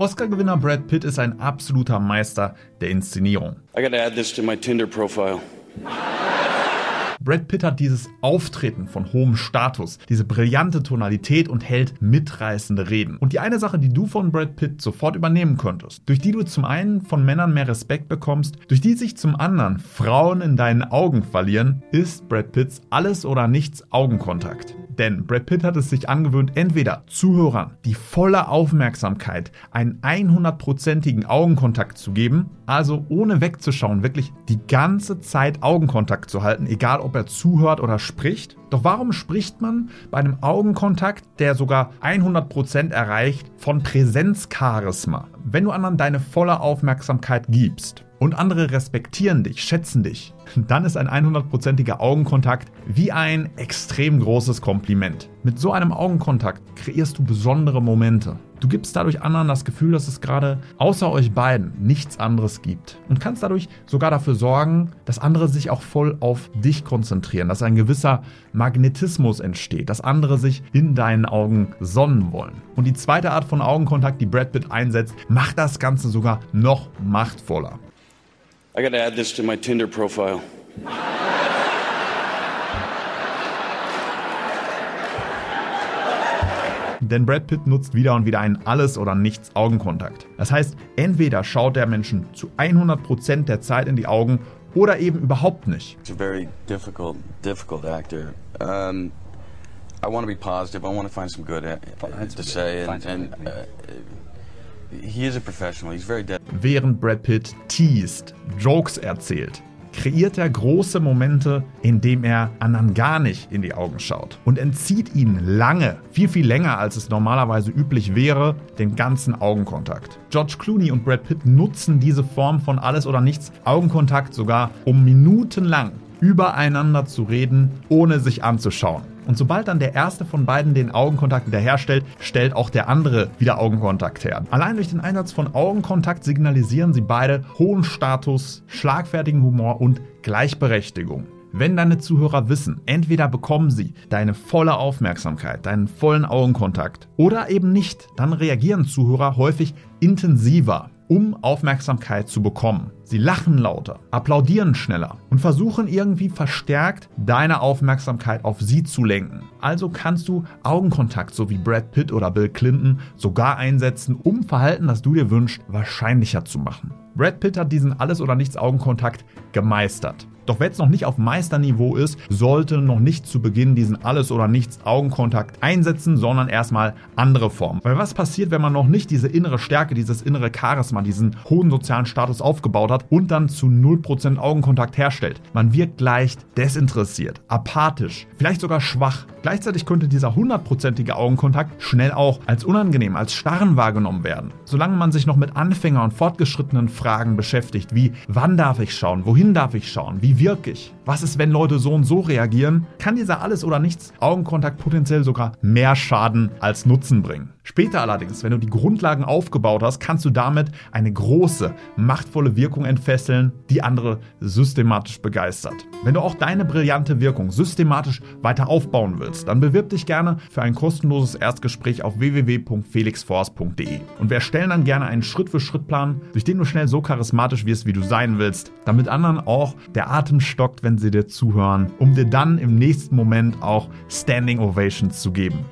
Oscar-Gewinner Brad Pitt ist ein absoluter Meister der Inszenierung. I gotta add this to my Tinder profile. Brad Pitt hat dieses Auftreten von hohem Status, diese brillante Tonalität und hält mitreißende Reden. Und die eine Sache, die du von Brad Pitt sofort übernehmen könntest, durch die du zum einen von Männern mehr Respekt bekommst, durch die sich zum anderen Frauen in deinen Augen verlieren, ist Brad Pitts alles oder nichts Augenkontakt. Denn Brad Pitt hat es sich angewöhnt, entweder Zuhörern die volle Aufmerksamkeit, einen 100%igen Augenkontakt zu geben, also ohne wegzuschauen, wirklich die ganze Zeit Augenkontakt zu halten, egal ob er zuhört oder spricht. Doch warum spricht man bei einem Augenkontakt, der sogar 100% erreicht, von Präsenzcharisma? Wenn du anderen deine volle Aufmerksamkeit gibst und andere respektieren dich, schätzen dich, dann ist ein 100%iger Augenkontakt wie ein extrem großes Kompliment. Mit so einem Augenkontakt kreierst du besondere Momente. Du gibst dadurch anderen das Gefühl, dass es gerade außer euch beiden nichts anderes gibt. Und kannst dadurch sogar dafür sorgen, dass andere sich auch voll auf dich konzentrieren, dass ein gewisser Magnetismus entsteht, dass andere sich in deinen Augen sonnen wollen. Und die zweite Art von Augenkontakt, die Brad Pitt einsetzt, macht das Ganze sogar noch machtvoller. I gotta add this to my Tinder profile. Denn Brad Pitt nutzt wieder und wieder einen Alles- oder Nichts-Augenkontakt. Das heißt, entweder schaut der Menschen zu 100% der Zeit in die Augen oder eben überhaupt nicht. It's a very difficult, difficult actor. Um, I want to be positive. I want to find some good to say, and, and uh, Während Brad Pitt teased, Jokes erzählt, kreiert er große Momente, indem er anderen gar nicht in die Augen schaut und entzieht ihnen lange, viel, viel länger als es normalerweise üblich wäre, den ganzen Augenkontakt. George Clooney und Brad Pitt nutzen diese Form von alles oder nichts Augenkontakt sogar, um minutenlang übereinander zu reden, ohne sich anzuschauen. Und sobald dann der erste von beiden den Augenkontakt wiederherstellt, stellt auch der andere wieder Augenkontakt her. Allein durch den Einsatz von Augenkontakt signalisieren sie beide hohen Status, schlagfertigen Humor und Gleichberechtigung. Wenn deine Zuhörer wissen, entweder bekommen sie deine volle Aufmerksamkeit, deinen vollen Augenkontakt oder eben nicht, dann reagieren Zuhörer häufig intensiver um Aufmerksamkeit zu bekommen. Sie lachen lauter, applaudieren schneller und versuchen irgendwie verstärkt deine Aufmerksamkeit auf sie zu lenken. Also kannst du Augenkontakt, so wie Brad Pitt oder Bill Clinton, sogar einsetzen, um Verhalten, das du dir wünschst, wahrscheinlicher zu machen. Brad Pitt hat diesen Alles- oder Nichts-Augenkontakt gemeistert. Doch wer jetzt noch nicht auf Meisterniveau ist, sollte noch nicht zu Beginn diesen Alles- oder Nichts-Augenkontakt einsetzen, sondern erstmal andere Formen. Weil was passiert, wenn man noch nicht diese innere Stärke, dieses innere Charisma, diesen hohen sozialen Status aufgebaut hat und dann zu 0% Augenkontakt herstellt? Man wirkt leicht desinteressiert, apathisch, vielleicht sogar schwach. Gleichzeitig könnte dieser hundertprozentige Augenkontakt schnell auch als unangenehm, als starren wahrgenommen werden. Solange man sich noch mit Anfänger- und fortgeschrittenen Fragen beschäftigt, wie wann darf ich schauen, wohin darf ich schauen, wie wirke ich, was ist, wenn Leute so und so reagieren, kann dieser alles oder nichts Augenkontakt potenziell sogar mehr Schaden als Nutzen bringen. Später allerdings, wenn du die Grundlagen aufgebaut hast, kannst du damit eine große, machtvolle Wirkung entfesseln, die andere systematisch begeistert. Wenn du auch deine brillante Wirkung systematisch weiter aufbauen willst, dann bewirb dich gerne für ein kostenloses Erstgespräch auf www.felixforce.de. Und wir erstellen dann gerne einen Schritt-für-Schritt-Plan, durch den du schnell so charismatisch wirst, wie du sein willst, damit anderen auch der Atem stockt, wenn sie dir zuhören, um dir dann im nächsten Moment auch Standing Ovations zu geben.